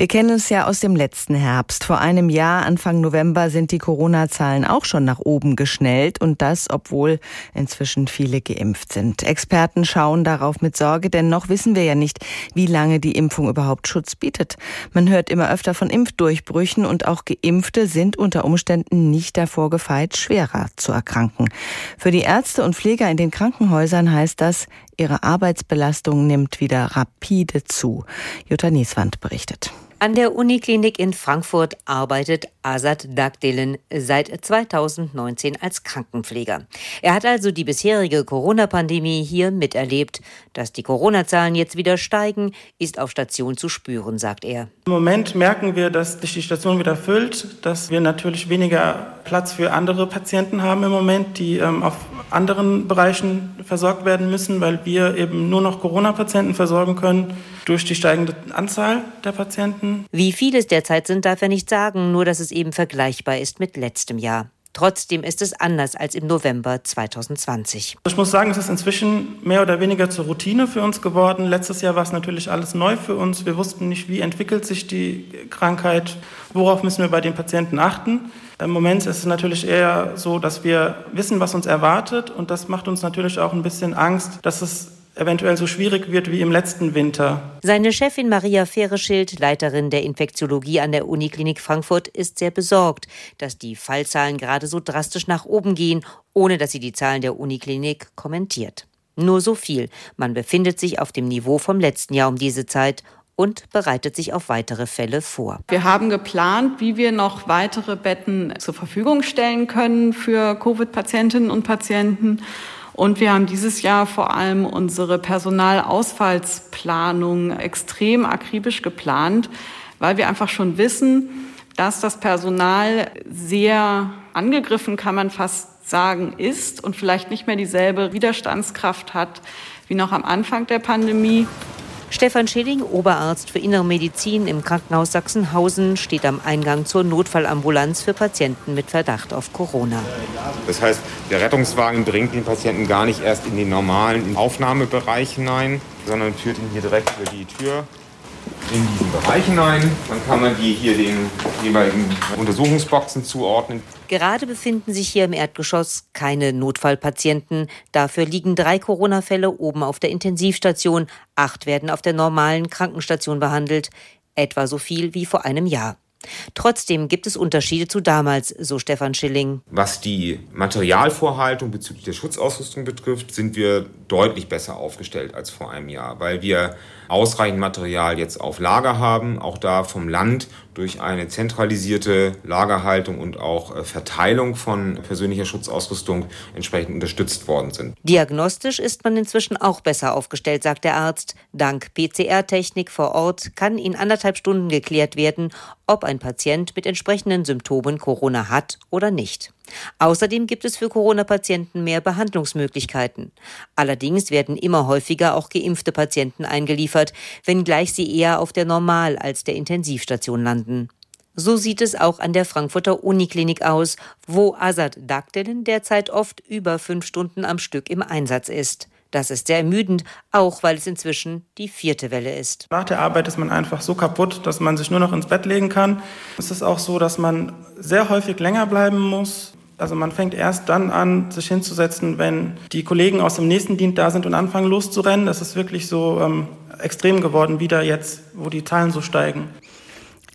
Wir kennen es ja aus dem letzten Herbst. Vor einem Jahr, Anfang November, sind die Corona-Zahlen auch schon nach oben geschnellt und das, obwohl inzwischen viele geimpft sind. Experten schauen darauf mit Sorge, denn noch wissen wir ja nicht, wie lange die Impfung überhaupt Schutz bietet. Man hört immer öfter von Impfdurchbrüchen und auch Geimpfte sind unter Umständen nicht davor gefeit, schwerer zu erkranken. Für die Ärzte und Pfleger in den Krankenhäusern heißt das, ihre Arbeitsbelastung nimmt wieder rapide zu. Jutta Nieswand berichtet. An der Uniklinik in Frankfurt arbeitet Azad Dagdelen seit 2019 als Krankenpfleger. Er hat also die bisherige Corona-Pandemie hier miterlebt. Dass die Corona-Zahlen jetzt wieder steigen, ist auf Station zu spüren, sagt er. Im Moment merken wir, dass sich die Station wieder füllt, dass wir natürlich weniger Platz für andere Patienten haben im Moment, die ähm, auf anderen Bereichen versorgt werden müssen, weil wir eben nur noch Corona-Patienten versorgen können durch die steigende Anzahl der Patienten. Wie viele es derzeit sind, darf er nicht sagen, nur dass es eben vergleichbar ist mit letztem Jahr. Trotzdem ist es anders als im November 2020. Ich muss sagen, es ist inzwischen mehr oder weniger zur Routine für uns geworden. Letztes Jahr war es natürlich alles neu für uns. Wir wussten nicht, wie entwickelt sich die Krankheit, worauf müssen wir bei den Patienten achten. Im Moment ist es natürlich eher so, dass wir wissen, was uns erwartet und das macht uns natürlich auch ein bisschen Angst, dass es eventuell so schwierig wird wie im letzten Winter. Seine Chefin Maria Fehreschild, Leiterin der Infektiologie an der Uniklinik Frankfurt, ist sehr besorgt, dass die Fallzahlen gerade so drastisch nach oben gehen, ohne dass sie die Zahlen der Uniklinik kommentiert. Nur so viel. Man befindet sich auf dem Niveau vom letzten Jahr um diese Zeit und bereitet sich auf weitere Fälle vor. Wir haben geplant, wie wir noch weitere Betten zur Verfügung stellen können für Covid-Patientinnen und Patienten. Und wir haben dieses Jahr vor allem unsere Personalausfallsplanung extrem akribisch geplant, weil wir einfach schon wissen, dass das Personal sehr angegriffen, kann man fast sagen, ist und vielleicht nicht mehr dieselbe Widerstandskraft hat wie noch am Anfang der Pandemie. Stefan Schilling, Oberarzt für Innere Medizin im Krankenhaus Sachsenhausen, steht am Eingang zur Notfallambulanz für Patienten mit Verdacht auf Corona. Das heißt, der Rettungswagen bringt den Patienten gar nicht erst in den normalen Aufnahmebereich hinein, sondern führt ihn hier direkt über die Tür in diesen Bereich hinein. Dann kann man die hier den jeweiligen Untersuchungsboxen zuordnen. Gerade befinden sich hier im Erdgeschoss keine Notfallpatienten. Dafür liegen drei Corona-Fälle oben auf der Intensivstation. Acht werden auf der normalen Krankenstation behandelt. Etwa so viel wie vor einem Jahr. Trotzdem gibt es Unterschiede zu damals, so Stefan Schilling. Was die Materialvorhaltung bezüglich der Schutzausrüstung betrifft, sind wir deutlich besser aufgestellt als vor einem Jahr, weil wir ausreichend Material jetzt auf Lager haben, auch da vom Land durch eine zentralisierte Lagerhaltung und auch äh, Verteilung von persönlicher Schutzausrüstung entsprechend unterstützt worden sind. Diagnostisch ist man inzwischen auch besser aufgestellt, sagt der Arzt. Dank PCR-Technik vor Ort kann in anderthalb Stunden geklärt werden, ob ein Patient mit entsprechenden Symptomen Corona hat oder nicht. Außerdem gibt es für Corona-Patienten mehr Behandlungsmöglichkeiten. Allerdings werden immer häufiger auch geimpfte Patienten eingeliefert, wenngleich sie eher auf der Normal- als der Intensivstation landen. So sieht es auch an der Frankfurter Uniklinik aus, wo Azad Dagdelen derzeit oft über fünf Stunden am Stück im Einsatz ist. Das ist sehr ermüdend, auch weil es inzwischen die vierte Welle ist. Nach der Arbeit ist man einfach so kaputt, dass man sich nur noch ins Bett legen kann. Es ist auch so, dass man sehr häufig länger bleiben muss. Also man fängt erst dann an, sich hinzusetzen, wenn die Kollegen aus dem nächsten Dienst da sind und anfangen loszurennen. Das ist wirklich so ähm, extrem geworden wieder jetzt, wo die Zahlen so steigen.